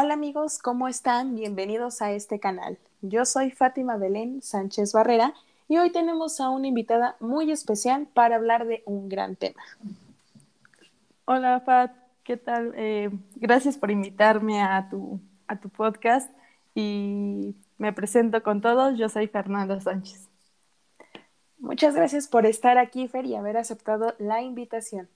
Hola amigos, ¿cómo están? Bienvenidos a este canal. Yo soy Fátima Belén Sánchez Barrera y hoy tenemos a una invitada muy especial para hablar de un gran tema. Hola Fat, ¿qué tal? Eh, gracias por invitarme a tu, a tu podcast y me presento con todos. Yo soy Fernanda Sánchez. Muchas gracias por estar aquí, Fer, y haber aceptado la invitación.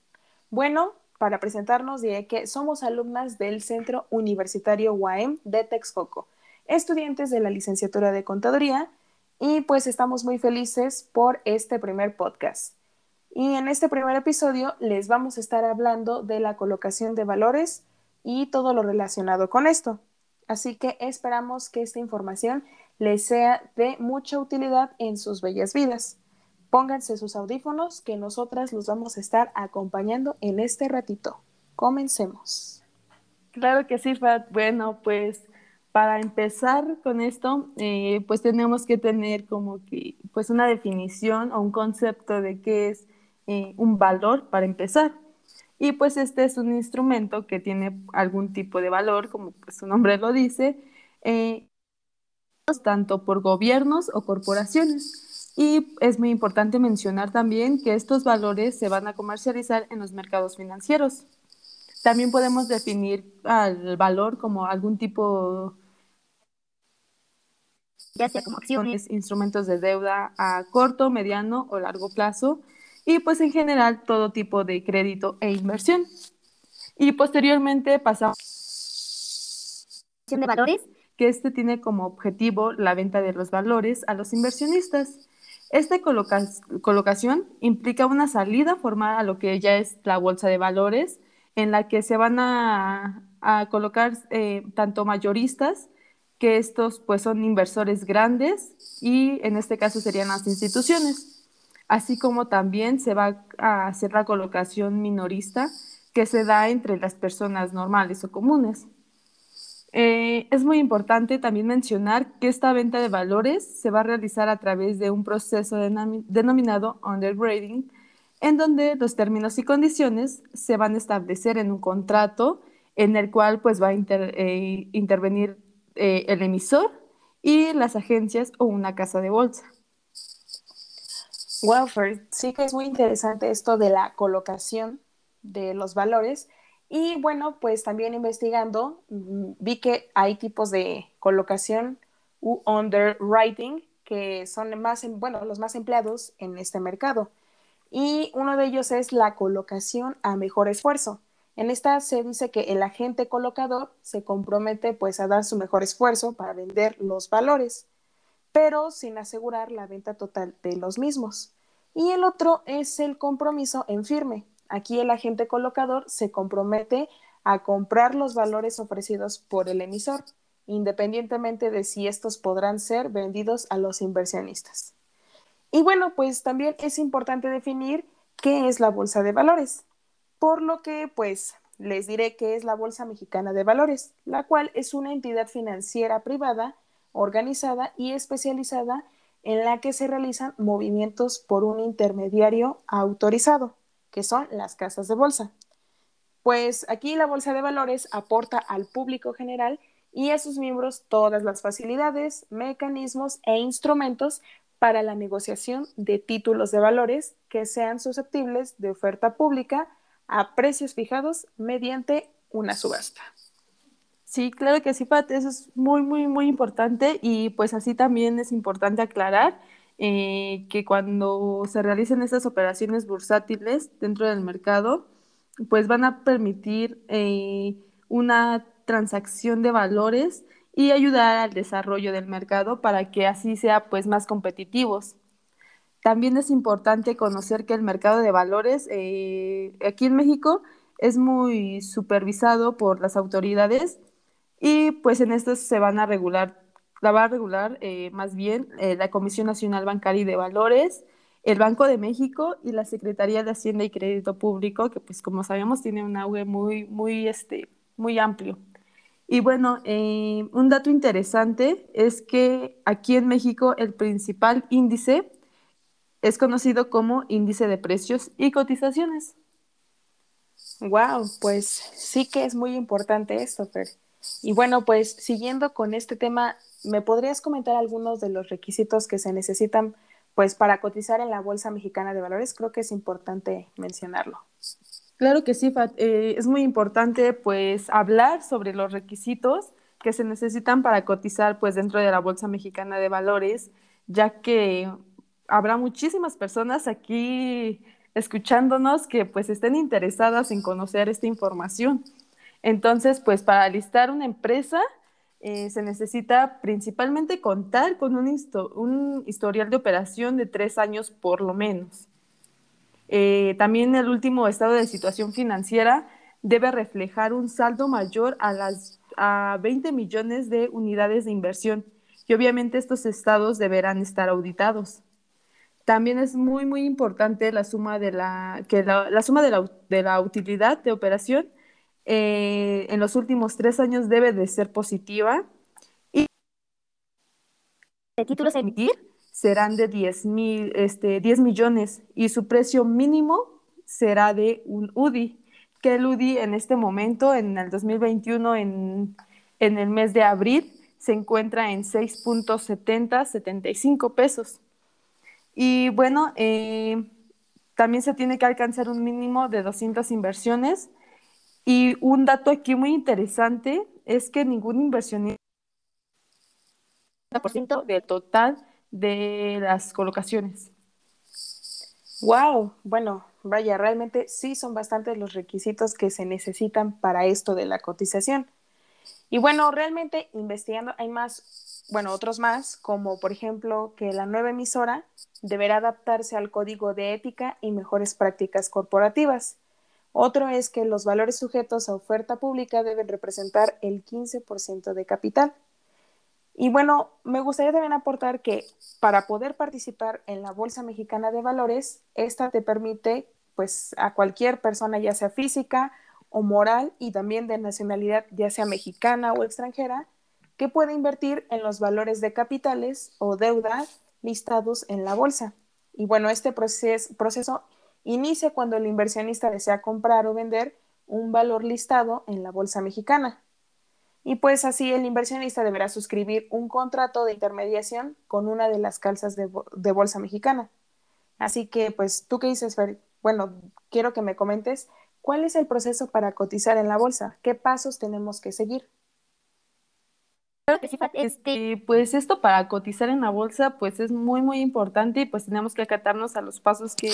Bueno, para presentarnos diré que somos alumnas del Centro Universitario UAM de Texcoco, estudiantes de la licenciatura de Contaduría, y pues estamos muy felices por este primer podcast. Y en este primer episodio les vamos a estar hablando de la colocación de valores y todo lo relacionado con esto. Así que esperamos que esta información les sea de mucha utilidad en sus bellas vidas. Pónganse sus audífonos que nosotras los vamos a estar acompañando en este ratito. Comencemos. Claro que sí, Fat. Bueno, pues para empezar con esto, eh, pues tenemos que tener como que pues una definición o un concepto de qué es eh, un valor para empezar. Y pues este es un instrumento que tiene algún tipo de valor, como pues, su nombre lo dice, eh, tanto por gobiernos o corporaciones. Y es muy importante mencionar también que estos valores se van a comercializar en los mercados financieros. También podemos definir al valor como algún tipo, ya sea como acciones, instrumentos de deuda a corto, mediano o largo plazo, y pues en general todo tipo de crédito e inversión. Y posteriormente pasamos de valores, que este tiene como objetivo la venta de los valores a los inversionistas. Esta colocación implica una salida formal a lo que ya es la bolsa de valores, en la que se van a, colocar eh, tanto mayoristas, que estos pues son inversores grandes y en este caso serían las instituciones, así como también se va a hacer la colocación minorista que se da entre las personas normales o comunes. Eh, es muy importante también mencionar que esta venta de valores se va a realizar a través de un proceso denominado undergrading, en donde los términos y condiciones se van a establecer en un contrato en el cual pues va a eh, intervenir eh, el emisor y las agencias o una casa de bolsa. Wow, sí que es muy interesante esto de la colocación de los valores y bueno, pues también investigando, mm, vi que hay tipos de colocación u underwriting que son más, em, bueno, los más empleados en este mercado. Y uno de ellos es la colocación a mejor esfuerzo. En esta se dice que el agente colocador se compromete pues a dar su mejor esfuerzo para vender los valores, pero sin asegurar la venta total de los mismos. Y el otro es el compromiso en firme, Aquí el agente colocador se compromete a comprar los valores ofrecidos por el emisor, independientemente de si estos podrán ser vendidos a los inversionistas. Y bueno, pues también es importante definir qué es la Bolsa de Valores, por lo que pues les diré qué es la Bolsa Mexicana de Valores, la cual es una entidad financiera privada, organizada y especializada en la que se realizan movimientos por un intermediario autorizado que son las casas de bolsa. Pues aquí la Bolsa de Valores aporta al público general y a sus miembros todas las facilidades, mecanismos e instrumentos para la negociación de títulos de valores que sean susceptibles de oferta pública a precios fijados mediante una subasta. Sí, claro que sí, Pat, eso es muy, muy, muy importante y pues así también es importante aclarar eh, que cuando se realicen estas operaciones bursátiles dentro del mercado, pues van a permitir eh, una transacción de valores y ayudar al desarrollo del mercado para que así sea pues más competitivos. También es importante conocer que el mercado de valores eh, aquí en México es muy supervisado por las autoridades y pues en esto se van a regular la va a regular eh, más bien eh, la Comisión Nacional Bancaria y de Valores, el Banco de México y la Secretaría de Hacienda y Crédito Público, que pues como sabemos tiene un auge muy, muy, este, muy amplio. Y bueno, eh, un dato interesante es que aquí en México el principal índice es conocido como índice de precios y cotizaciones. Wow, pues sí que es muy importante esto, Fer. Y bueno, pues siguiendo con este tema, ¿me podrías comentar algunos de los requisitos que se necesitan pues para cotizar en la Bolsa Mexicana de Valores? Creo que es importante mencionarlo. Claro que sí, Fat. Eh, es muy importante pues hablar sobre los requisitos que se necesitan para cotizar pues dentro de la Bolsa Mexicana de Valores, ya que habrá muchísimas personas aquí escuchándonos que pues estén interesadas en conocer esta información. Entonces, pues para listar una empresa eh, se necesita principalmente contar con un, historial de operación de tres años por lo menos. Eh, también el último estado de situación financiera debe reflejar un saldo mayor a las a 20 millones de unidades de inversión y obviamente estos estados deberán estar auditados. También es muy, muy importante la suma de la, que la, suma de la, de la, utilidad de operación eh, en los últimos tres años debe de ser positiva y de títulos emitir serán de 10, mil, este, 10 millones y su precio mínimo será de un UDI, que el UDI en este momento, en el 2021, en, en el mes de abril, se encuentra en 6.7075 pesos. Y bueno, eh, también se tiene que alcanzar un mínimo de 200 inversiones. Y un dato aquí muy interesante es que ningún inversionista del total de las colocaciones. Wow, bueno, vaya, realmente sí son bastantes los requisitos que se necesitan para esto de la cotización. Y bueno, realmente investigando hay más bueno, otros más, como por ejemplo que la nueva emisora deberá adaptarse al código de ética y mejores prácticas corporativas. Otro es que los valores sujetos a oferta pública deben representar el 15% de capital. Y bueno, me gustaría también aportar que para poder participar en la Bolsa Mexicana de Valores, esta te permite pues a cualquier persona, ya sea física o moral y también de nacionalidad, ya sea mexicana o extranjera, que puede invertir en los valores de capitales o deuda listados en la bolsa. Y bueno, este proceso inicia cuando el inversionista desea comprar o vender un valor listado en la bolsa mexicana. Y pues así el inversionista deberá suscribir un contrato de intermediación con una de las calzas de, bolsa mexicana. Así que pues tú qué dices, Fer? Bueno, quiero que me comentes cuál es el proceso para cotizar en la bolsa, qué pasos tenemos que seguir. Este, pues esto para cotizar en la bolsa, pues es muy, muy importante y pues tenemos que acatarnos a los pasos que,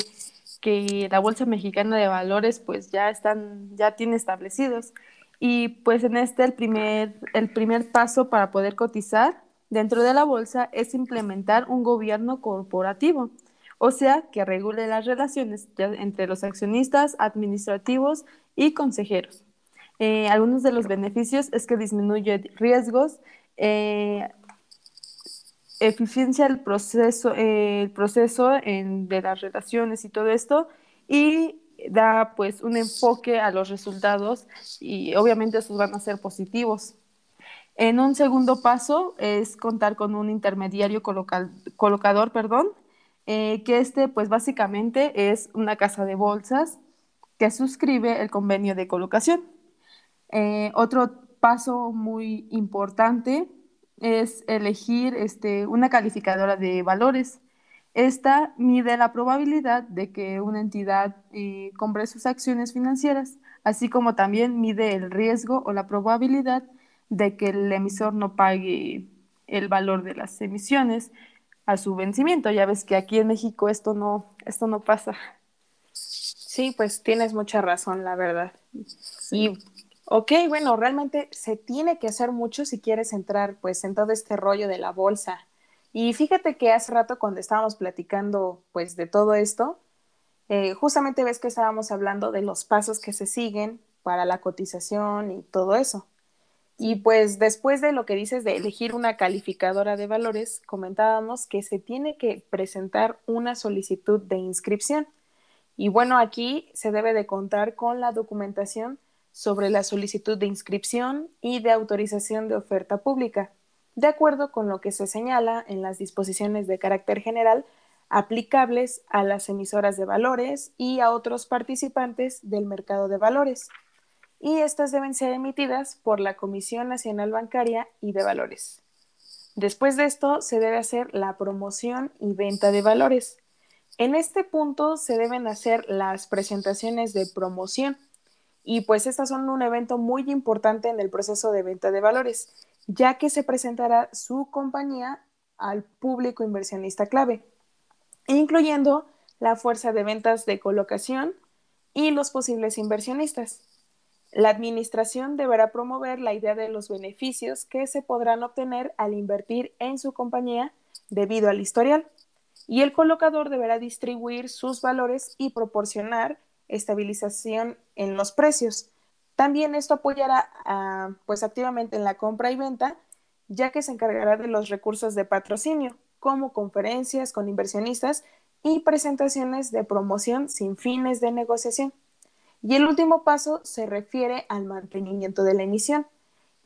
que la Bolsa Mexicana de Valores pues ya están, ya tiene establecidos. Y pues en este el primer, el primer paso para poder cotizar dentro de la bolsa es implementar un gobierno corporativo, o sea, que regule las relaciones entre los accionistas, administrativos y consejeros. Eh, algunos de los beneficios es que disminuye riesgos eh, eficiencia el proceso, el proceso de las relaciones y todo esto, y da pues un enfoque a los resultados y obviamente esos van a ser positivos. En un segundo paso es contar con un intermediario colocador, perdón, eh, que este pues básicamente es una casa de bolsas que suscribe el convenio de colocación. Eh, otro paso muy importante es elegir este, una calificadora de valores. Esta mide la probabilidad de que una entidad eh, compre sus acciones financieras, así como también mide el riesgo o la probabilidad de que el emisor no pague el valor de las emisiones a su vencimiento. Ya ves que aquí en México esto no, esto no pasa. Sí, pues tienes mucha razón, la verdad. Sí. Ok, bueno, realmente se tiene que hacer mucho si quieres entrar pues en todo este rollo de la bolsa. Y fíjate que hace rato cuando estábamos platicando pues de todo esto, eh, justamente ves que estábamos hablando de los pasos que se siguen para la cotización y todo eso. Y pues después de lo que dices de elegir una calificadora de valores, comentábamos que se tiene que presentar una solicitud de inscripción. Y bueno, aquí se debe de contar con la documentación sobre la solicitud de inscripción y de autorización de oferta pública, de acuerdo con lo que se señala en las disposiciones de carácter general aplicables a las emisoras de valores y a otros participantes del mercado de valores. y estas deben ser emitidas por la Comisión Nacional Bancaria y de Valores. Después de esto se debe hacer la promoción y venta de valores. En este punto se deben hacer las presentaciones de promoción y pues estas son un evento muy importante en el proceso de venta de valores, ya que se presentará su compañía al público inversionista clave, incluyendo la fuerza de ventas de colocación y los posibles inversionistas. La administración deberá promover la idea de los beneficios que se podrán obtener al invertir en su compañía debido al historial, y el colocador deberá distribuir sus valores y proporcionar estabilización en los precios. También esto apoyará pues activamente en la compra y venta, ya que se encargará de los recursos de patrocinio, como conferencias con inversionistas y presentaciones de promoción sin fines de negociación. Y el último paso se refiere al mantenimiento de la emisión.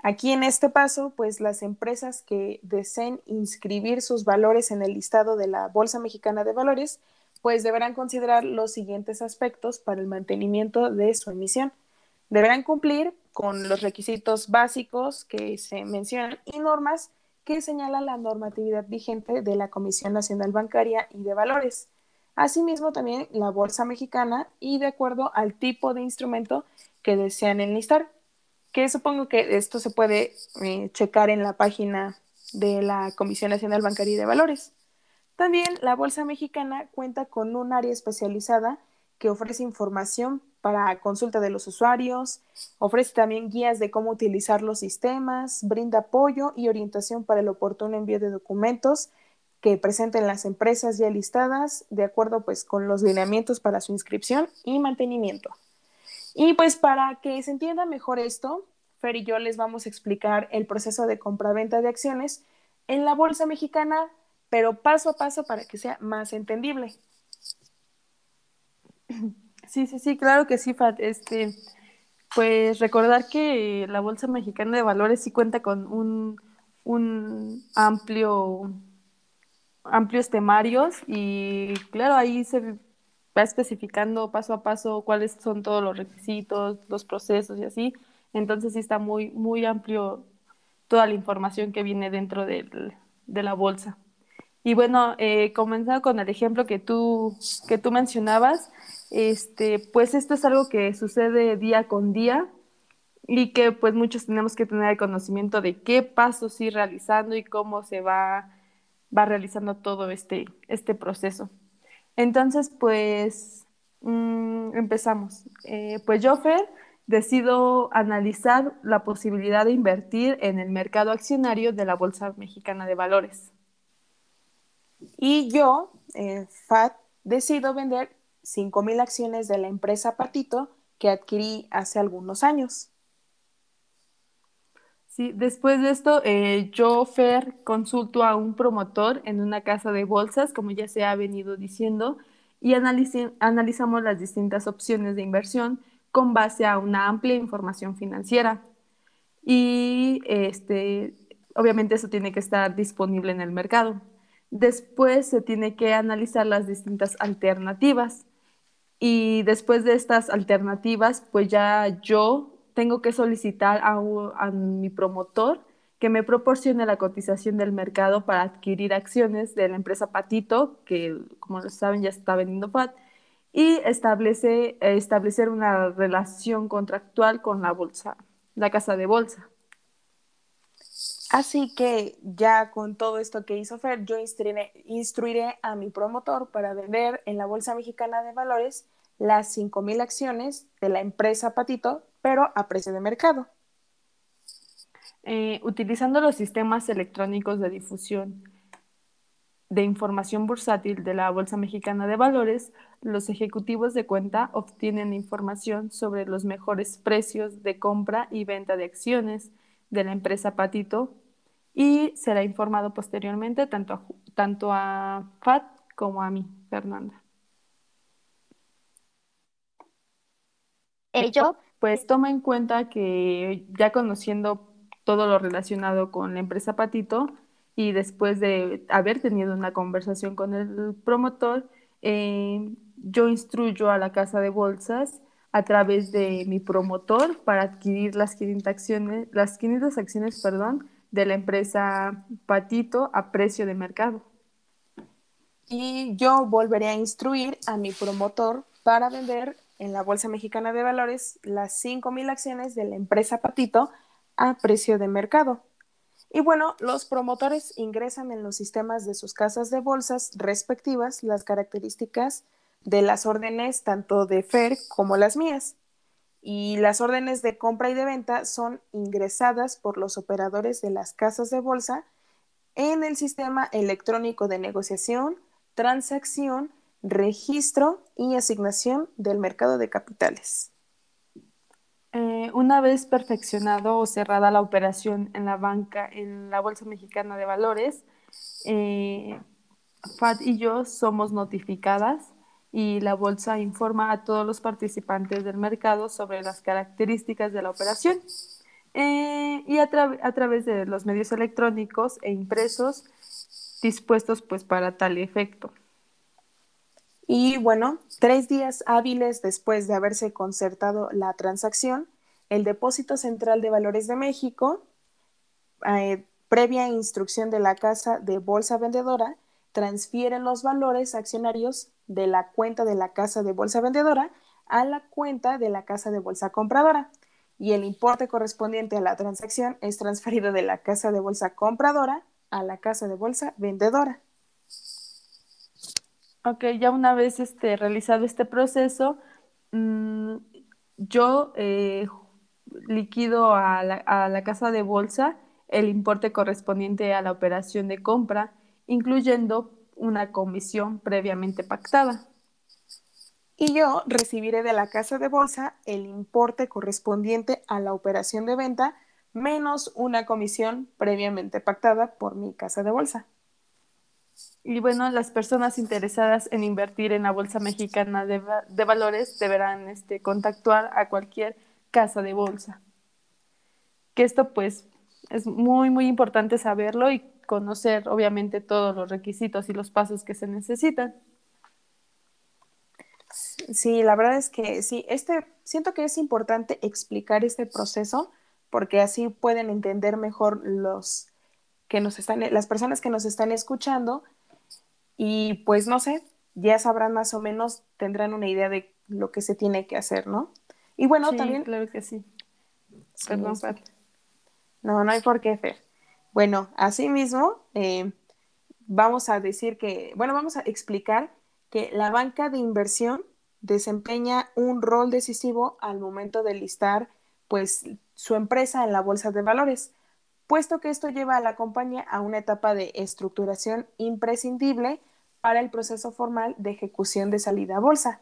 Aquí en este paso, pues las empresas que deseen inscribir sus valores en el listado de la Bolsa Mexicana de Valores, pues deberán considerar los siguientes aspectos para el mantenimiento de su emisión. Deberán cumplir con los requisitos básicos que se mencionan y normas que señala la normatividad vigente de la Comisión Nacional Bancaria y de Valores. Asimismo, también la Bolsa Mexicana y de acuerdo al tipo de instrumento que desean enlistar, que supongo que esto se puede eh, checar en la página de la Comisión Nacional Bancaria y de Valores. También la Bolsa Mexicana cuenta con un área especializada que ofrece información para consulta de los usuarios, ofrece también guías de cómo utilizar los sistemas, brinda apoyo y orientación para el oportuno envío de documentos que presenten las empresas ya listadas de acuerdo pues con los lineamientos para su inscripción y mantenimiento. Y pues para que se entienda mejor esto, Fer y yo les vamos a explicar el proceso de compraventa de acciones en la bolsa mexicana, pero paso a paso para que sea más entendible. Sí, sí, sí, claro que sí, Fat. Este, pues recordar que la Bolsa Mexicana de Valores sí cuenta con un, un amplio amplios temarios y claro, ahí se va especificando paso a paso cuáles son todos los requisitos, los procesos y así. Entonces sí está muy, muy amplio toda la información que viene dentro de la bolsa. Y bueno, eh, comenzando con el ejemplo que tú, que tú mencionabas, este, pues esto es algo que sucede día con día y que pues muchos tenemos que tener el conocimiento de qué pasos ir realizando y cómo se va, va realizando todo este, este proceso. Entonces, pues mm, empezamos. Eh, pues yo, Fer, decido analizar la posibilidad de invertir en el mercado accionario de la Bolsa Mexicana de Valores. Y yo, eh, FAT, decido vender 5.000 acciones de la empresa Patito que adquirí hace algunos años. Sí, después de esto, eh, yo, Fer, consulto a un promotor en una casa de bolsas, como ya se ha venido diciendo, y analizamos las distintas opciones de inversión con base a una amplia información financiera. Y este, obviamente eso tiene que estar disponible en el mercado. Después se tiene que analizar las distintas alternativas y después de estas alternativas, pues ya yo tengo que solicitar a, mi promotor que me proporcione la cotización del mercado para adquirir acciones de la empresa Patito, que como lo saben ya está vendiendo PAT, y establece, establecer una relación contractual con la bolsa, la casa de bolsa. Así que ya con todo esto que hizo Fer, yo instruiré, a mi promotor para vender en la Bolsa Mexicana de Valores las 5.000 acciones de la empresa Patito, pero a precio de mercado. Eh, utilizando los sistemas electrónicos de difusión de información bursátil de la Bolsa Mexicana de Valores, los ejecutivos de cuenta obtienen información sobre los mejores precios de compra y venta de acciones de la empresa Patito y será informado posteriormente tanto a, tanto a Pat como a mí, Fernanda. Ello, pues toma en cuenta que ya conociendo todo lo relacionado con la empresa Patito y después de haber tenido una conversación con el promotor, eh, yo instruyo a la casa de bolsas a través de mi promotor para adquirir las 500 acciones, las 500 acciones perdón, de la empresa Patito a precio de mercado. Y yo volveré a instruir a mi promotor para vender en la Bolsa Mexicana de Valores las 5.000 acciones de la empresa Patito a precio de mercado. Y bueno, los promotores ingresan en los sistemas de sus casas de bolsas respectivas las características de las órdenes tanto de FER como las mías. Y las órdenes de compra y de venta son ingresadas por los operadores de las casas de bolsa en el sistema electrónico de negociación, transacción, registro y asignación del mercado de capitales. Eh, una vez perfeccionado o cerrada la operación en la banca, en la Bolsa Mexicana de Valores, eh, FAT y yo somos notificadas y la bolsa informa a todos los participantes del mercado sobre las características de la operación. Eh, y a, a, través de los medios electrónicos e impresos dispuestos pues para tal efecto. Y bueno, tres días hábiles después de haberse concertado la transacción, el Depósito Central de Valores de México, eh, previa instrucción de la Casa de Bolsa Vendedora, transfiere los valores accionarios de la cuenta de la Casa de Bolsa Vendedora a la cuenta de la Casa de Bolsa Compradora y el importe correspondiente a la transacción es transferido de la Casa de Bolsa Compradora a la Casa de Bolsa Vendedora. Ok, ya una vez este, realizado este proceso, mm, yo eh, liquido a la, a la casa de bolsa el importe correspondiente a la operación de compra, incluyendo una comisión previamente pactada. Y yo recibiré de la casa de bolsa el importe correspondiente a la operación de venta menos una comisión previamente pactada por mi casa de bolsa. Y bueno, las personas interesadas en invertir en la Bolsa Mexicana de, de Valores deberán este, contactar a cualquier casa de bolsa. Que esto pues es muy, muy importante saberlo y conocer obviamente todos los requisitos y los pasos que se necesitan. Sí, la verdad es que sí, este, siento que es importante explicar este proceso porque así pueden entender mejor los que nos están, las personas que nos están escuchando y pues no sé, ya sabrán más o menos, tendrán una idea de lo que se tiene que hacer, ¿no? Y bueno, también... Claro que sí. Perdón, Pat. No, no hay por qué, Fer. Bueno, asimismo, eh, vamos a decir que, bueno, vamos a explicar que la banca de inversión desempeña un rol decisivo al momento de listar, pues, su empresa en la bolsa de valores puesto que esto lleva a la compañía a una etapa de estructuración imprescindible para el proceso formal de ejecución de salida a bolsa.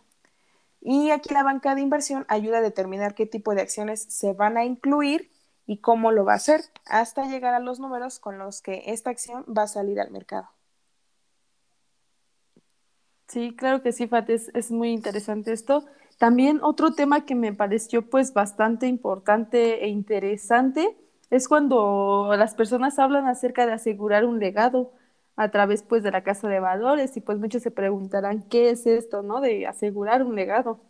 Y aquí la banca de inversión ayuda a determinar qué tipo de acciones se van a incluir y cómo lo va a hacer, hasta llegar a los números con los que esta acción va a salir al mercado. Sí, claro que sí, Fat, es, es, muy interesante esto. También otro tema que me pareció pues bastante importante e interesante es cuando las personas hablan acerca de asegurar un legado a través pues de la casa de valores y pues muchos se preguntarán qué es esto, ¿no? De asegurar un legado.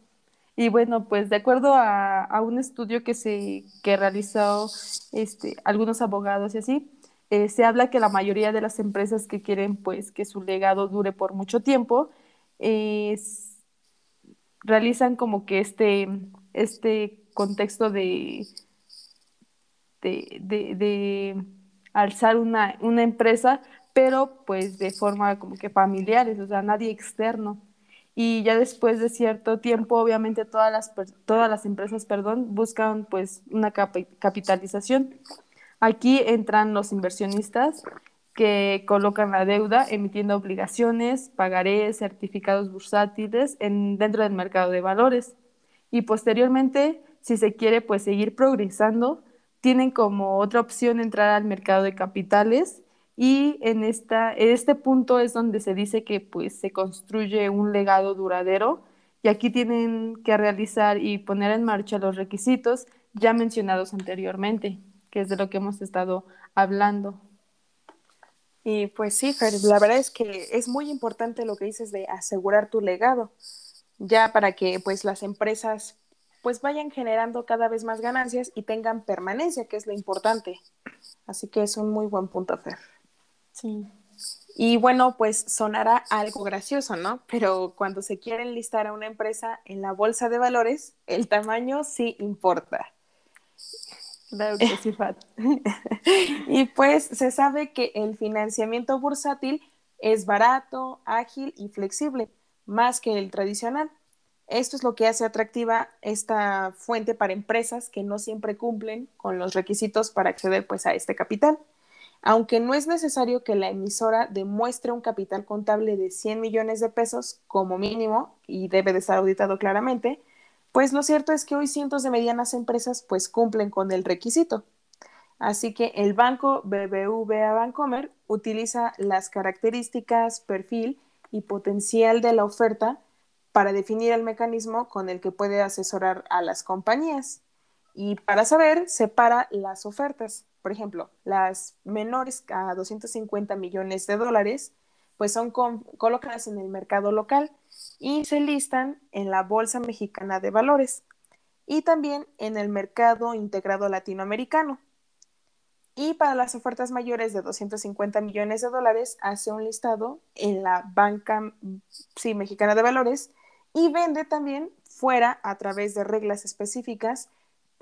Y bueno, pues de acuerdo a, un estudio que se que realizó este, algunos abogados y así, eh, se habla que la mayoría de las empresas que quieren pues que su legado dure por mucho tiempo, realizan como que este, este contexto de de, alzar una, empresa, pero pues de forma como que familiares, o sea, nadie externo. Y ya después de cierto tiempo, obviamente todas las, todas las empresas, perdón, buscan pues una capitalización. Aquí entran los inversionistas que colocan la deuda emitiendo obligaciones, pagarés, certificados bursátiles en, dentro del mercado de valores. Y posteriormente, si se quiere pues seguir progresando, tienen como otra opción entrar al mercado de capitales y en, esta, este punto es donde se dice que pues se construye un legado duradero y aquí tienen que realizar y poner en marcha los requisitos ya mencionados anteriormente, que es de lo que hemos estado hablando. Y pues sí, Fer, la verdad es que es muy importante lo que dices de asegurar tu legado, ya para que pues las empresas pues vayan generando cada vez más ganancias y tengan permanencia, que es lo importante. Así que es un muy buen punto, Fer. Sí. Y bueno, pues sonará algo gracioso, ¿no? Pero cuando se quiere enlistar a una empresa en la bolsa de valores, el tamaño sí importa. Claro que sí, Fat. y pues se sabe que el financiamiento bursátil es barato, ágil y flexible, más que el tradicional. Esto es lo que hace atractiva esta fuente para empresas que no siempre cumplen con los requisitos para acceder pues a este capital. Aunque no es necesario que la emisora demuestre un capital contable de 100 millones de pesos como mínimo y debe de estar auditado claramente, pues lo cierto es que hoy cientos de medianas empresas pues cumplen con el requisito. Así que el banco BBVA Bancomer utiliza las características, perfil y potencial de la oferta para definir el mecanismo con el que puede asesorar a las compañías. Y para saber, separa las ofertas. Por ejemplo, las menores a 250 millones de dólares, pues son colocadas en el mercado local y se listan en la Bolsa Mexicana de Valores y también en el mercado integrado latinoamericano. Y para las ofertas mayores de 250 millones de dólares, hace un listado en la Banca sí, Mexicana de Valores y vende también fuera a través de reglas específicas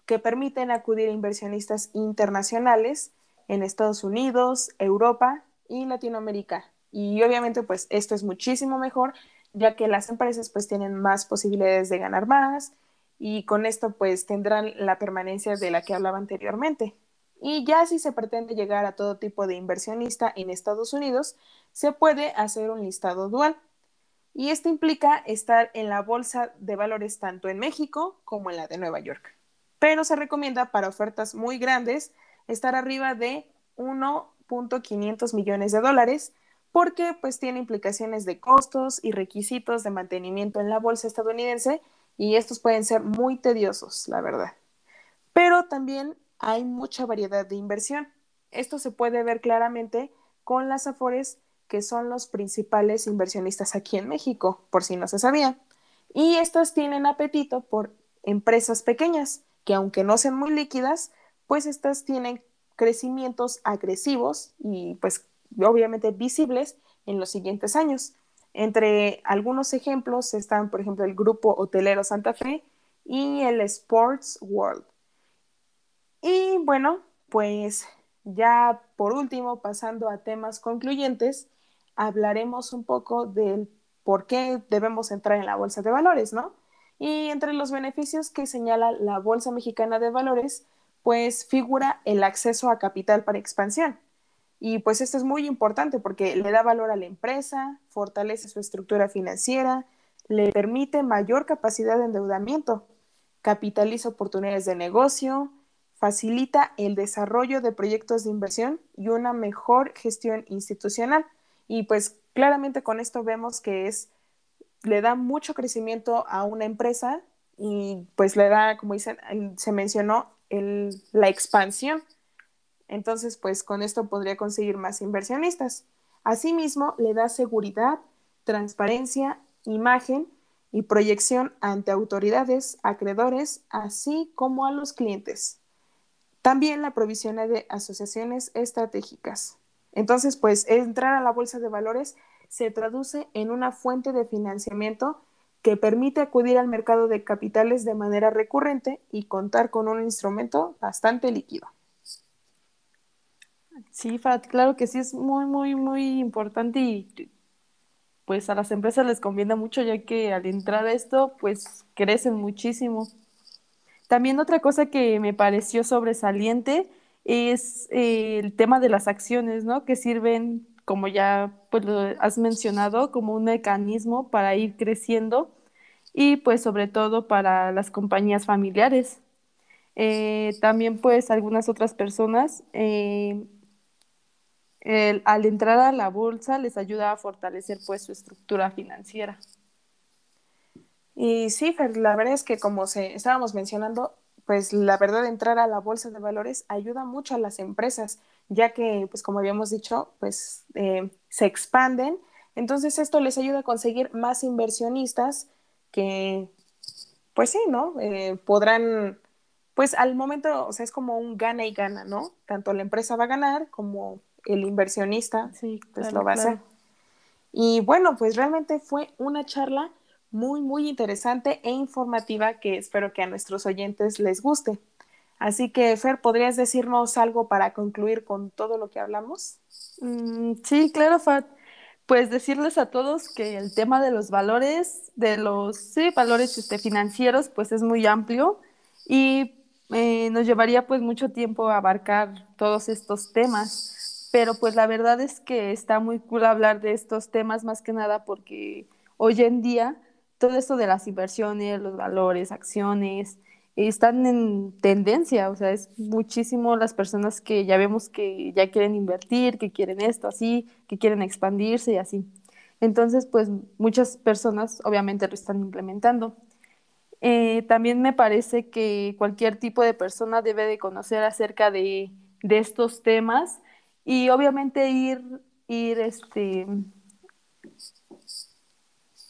que permiten acudir a inversionistas internacionales en Estados Unidos, Europa y Latinoamérica. Y obviamente pues esto es muchísimo mejor ya que las empresas pues tienen más posibilidades de ganar más y con esto pues tendrán la permanencia de la que hablaba anteriormente. Y ya si se pretende llegar a todo tipo de inversionista en Estados Unidos, se puede hacer un listado dual. Y esto implica estar en la bolsa de valores tanto en México como en la de Nueva York pero se recomienda para ofertas muy grandes estar arriba de 1.500 millones de dólares porque pues tiene implicaciones de costos y requisitos de mantenimiento en la bolsa estadounidense y estos pueden ser muy tediosos, la verdad. Pero también hay mucha variedad de inversión. Esto se puede ver claramente con las Afores, que son los principales inversionistas aquí en México, por si no se sabía. Y estas tienen apetito por empresas pequeñas, que aunque no sean muy líquidas, pues estas tienen crecimientos agresivos y pues obviamente visibles en los siguientes años. Entre algunos ejemplos están, por ejemplo, el grupo hotelero Santa Fe y el Sports World. Y bueno, pues ya por último, pasando a temas concluyentes, hablaremos un poco del por qué debemos entrar en la bolsa de valores, ¿no? Y entre los beneficios que señala la Bolsa Mexicana de Valores, pues figura el acceso a capital para expansión. Y pues esto es muy importante porque le da valor a la empresa, fortalece su estructura financiera, le permite mayor capacidad de endeudamiento, capitaliza oportunidades de negocio, facilita el desarrollo de proyectos de inversión y una mejor gestión institucional. Y pues claramente con esto vemos que es le da mucho crecimiento a una empresa y pues le da, como dicen, se mencionó la expansión. Entonces, pues con esto podría conseguir más inversionistas. Asimismo, le da seguridad, transparencia, imagen y proyección ante autoridades, acreedores, así como a los clientes. También la provisiona de asociaciones estratégicas. Entonces, pues entrar a la bolsa de valores se traduce en una fuente de financiamiento que permite acudir al mercado de capitales de manera recurrente y contar con un instrumento bastante líquido. Sí, Fat, claro que sí es muy, muy, muy importante y pues a las empresas les conviene mucho ya que al entrar a esto pues crecen muchísimo. También otra cosa que me pareció sobresaliente es eh, el tema de las acciones, ¿no? Que sirven como ya pues has mencionado, como un mecanismo para ir creciendo y pues sobre todo para las compañías familiares. Eh, también pues algunas otras personas eh, al entrar a la bolsa les ayuda a fortalecer pues su estructura financiera. Y sí, la verdad es que como se, estábamos mencionando, pues la verdad entrar a la bolsa de valores ayuda mucho a las empresas, ya que, pues como habíamos dicho, pues eh, se expanden. Entonces esto les ayuda a conseguir más inversionistas que pues sí, ¿no? Eh, podrán, pues al momento, o sea, es como un gana y gana, ¿no? Tanto la empresa va a ganar como el inversionista, Sí, pues claro, lo va a hacer. Y bueno, pues realmente fue una charla muy, muy interesante e informativa que espero que a nuestros oyentes les guste. Así que, Fer, ¿podrías decirnos algo para concluir con todo lo que hablamos? Mm, sí, claro, Fat. Pues decirles a todos que el tema de los valores, de los sí, valores este, financieros, pues es muy amplio y eh, nos llevaría pues mucho tiempo abarcar todos estos temas. Pero pues la verdad es que está muy cool hablar de estos temas más que nada porque hoy en día todo esto de las inversiones, los valores, acciones, están en tendencia, o sea, es muchísimo las personas que ya vemos que ya quieren invertir, que quieren esto así, que quieren expandirse y así. Entonces, pues muchas personas obviamente lo están implementando. Eh, también me parece que cualquier tipo de persona debe de conocer acerca de, de estos temas y obviamente ir, ir este,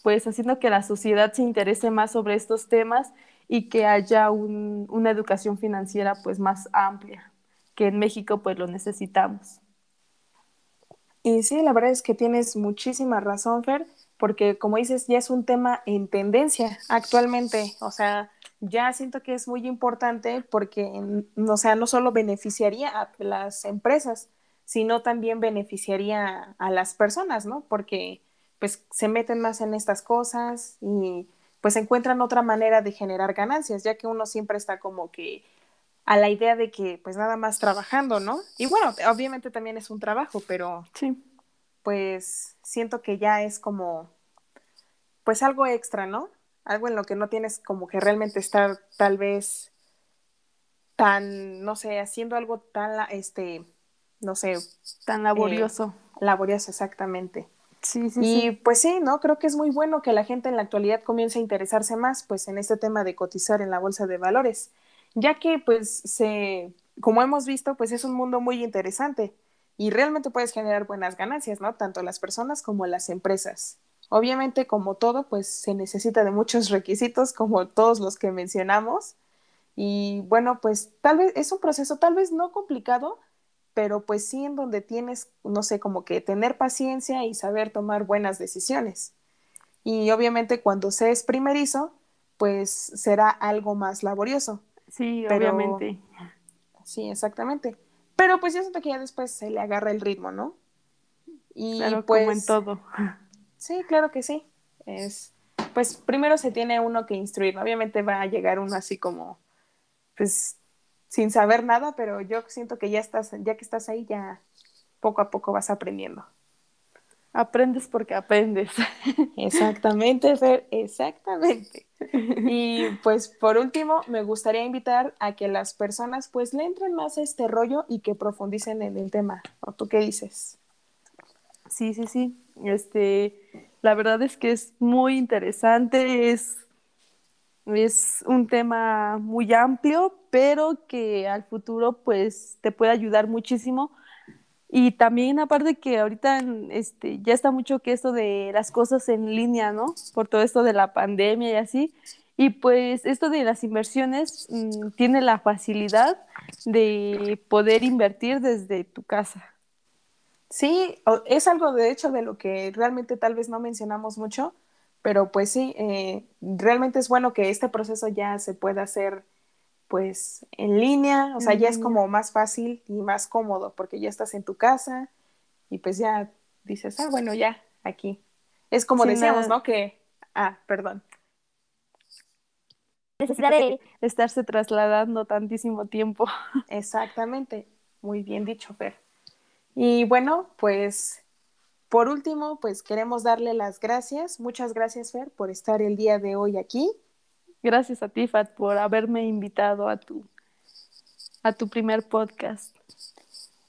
pues haciendo que la sociedad se interese más sobre estos temas y que haya un, una educación financiera pues más amplia, que en México pues lo necesitamos. Y sí, la verdad es que tienes muchísima razón, Fer, porque como dices, ya es un tema en tendencia actualmente. O sea, ya siento que es muy importante porque, o sea, no solo beneficiaría a las empresas, sino también beneficiaría a las personas, ¿no? Porque pues se meten más en estas cosas y pues encuentran otra manera de generar ganancias, ya que uno siempre está como que a la idea de que pues nada más trabajando, ¿no? Y bueno, obviamente también es un trabajo, pero Sí. pues siento que ya es como pues algo extra, ¿no? Algo en lo que no tienes como que realmente estar tal vez tan, no sé, haciendo algo tan, este, no sé, Tan laborioso. laborioso exactamente. Sí, sí, Y pues sí, ¿no? Creo que es muy bueno que la gente en la actualidad comience a interesarse más pues en este tema de cotizar en la bolsa de valores, ya que pues se, como hemos visto, pues es un mundo muy interesante y realmente puedes generar buenas ganancias, ¿no? Tanto las personas como las empresas. Obviamente, como todo, pues se necesita de muchos requisitos, como todos los que mencionamos. Y bueno, pues tal vez es un proceso tal vez no complicado, pero pues sí en donde tienes, no sé, como que tener paciencia y saber tomar buenas decisiones. Y obviamente cuando se es primerizo, pues será algo más laborioso. Sí, pero- obviamente. Sí, exactamente. Pero pues yo siento que ya después se le agarra el ritmo, ¿no? Y Claro, pues como en todo. sí, claro que sí. Es pues primero se tiene uno que instruir. ¿no? Obviamente va a llegar uno así como pues sin saber nada, pero yo siento que ya estás, ya que estás ahí, ya poco a poco vas aprendiendo. Aprendes porque aprendes. Exactamente, Fer, exactamente. Y pues por último, me gustaría invitar a que las personas pues le entren más a este rollo y que profundicen en el tema. ¿O tú qué dices? Sí, sí, sí. Este, la verdad es que es muy interesante, es, es un tema muy amplio, pero que al futuro pues te puede ayudar muchísimo. Y también aparte que ahorita este, ya está mucho que esto de las cosas en línea, ¿no? Por todo esto de la pandemia y así. Y pues esto de las inversiones mm, tiene la facilidad de poder invertir desde tu casa. Sí, es algo de hecho de lo que realmente tal vez no mencionamos mucho, pero pues sí, eh, realmente es bueno que este proceso ya se pueda hacer pues en línea, o sea, ya es como más fácil y más cómodo porque ya estás en tu casa y pues ya dices, ah, bueno, ya, aquí. Es como Sin decíamos, nada- ¿no? Que, ah, perdón. necesidad de estarse trasladando tantísimo tiempo. Exactamente, muy bien dicho, Fer. Y bueno, pues por último, pues queremos darle las gracias. Muchas gracias, Fer, por estar el día de hoy aquí. Gracias a ti, Fat, por haberme invitado a tu, a tu primer podcast.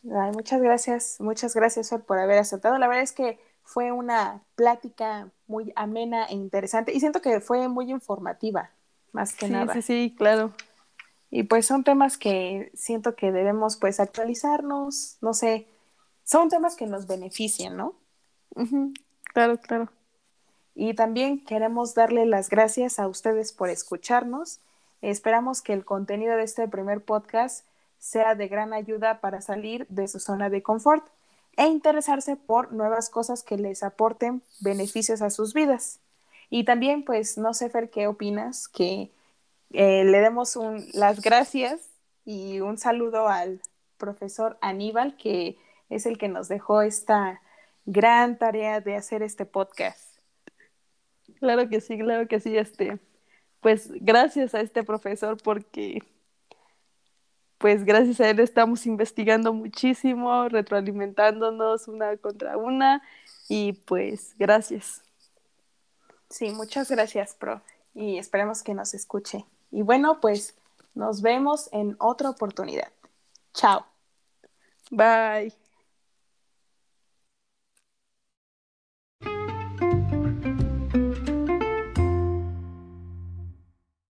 Ay, muchas gracias, muchas gracias, por haber aceptado. La verdad es que fue una plática muy amena e interesante y siento que fue muy informativa, más que Sí, nada. sí, sí, claro. Y pues son temas que siento que debemos pues actualizarnos, no sé, son temas que nos benefician, ¿no? Claro, claro. Y también queremos darle las gracias a ustedes por escucharnos. Esperamos que el contenido de este primer podcast sea de gran ayuda para salir de su zona de confort e interesarse por nuevas cosas que les aporten beneficios a sus vidas. Y también, pues, no sé, Fer, ¿qué opinas? Que eh, le demos las gracias y un saludo al profesor Aníbal, que es el que nos dejó esta gran tarea de hacer este podcast. Claro que sí, claro que sí, este, pues gracias a este profesor porque pues gracias a él estamos investigando muchísimo, retroalimentándonos una contra una y pues gracias. Sí, muchas gracias, Pro, y esperemos que nos escuche. Y bueno, pues nos vemos en otra oportunidad. Chao. Bye.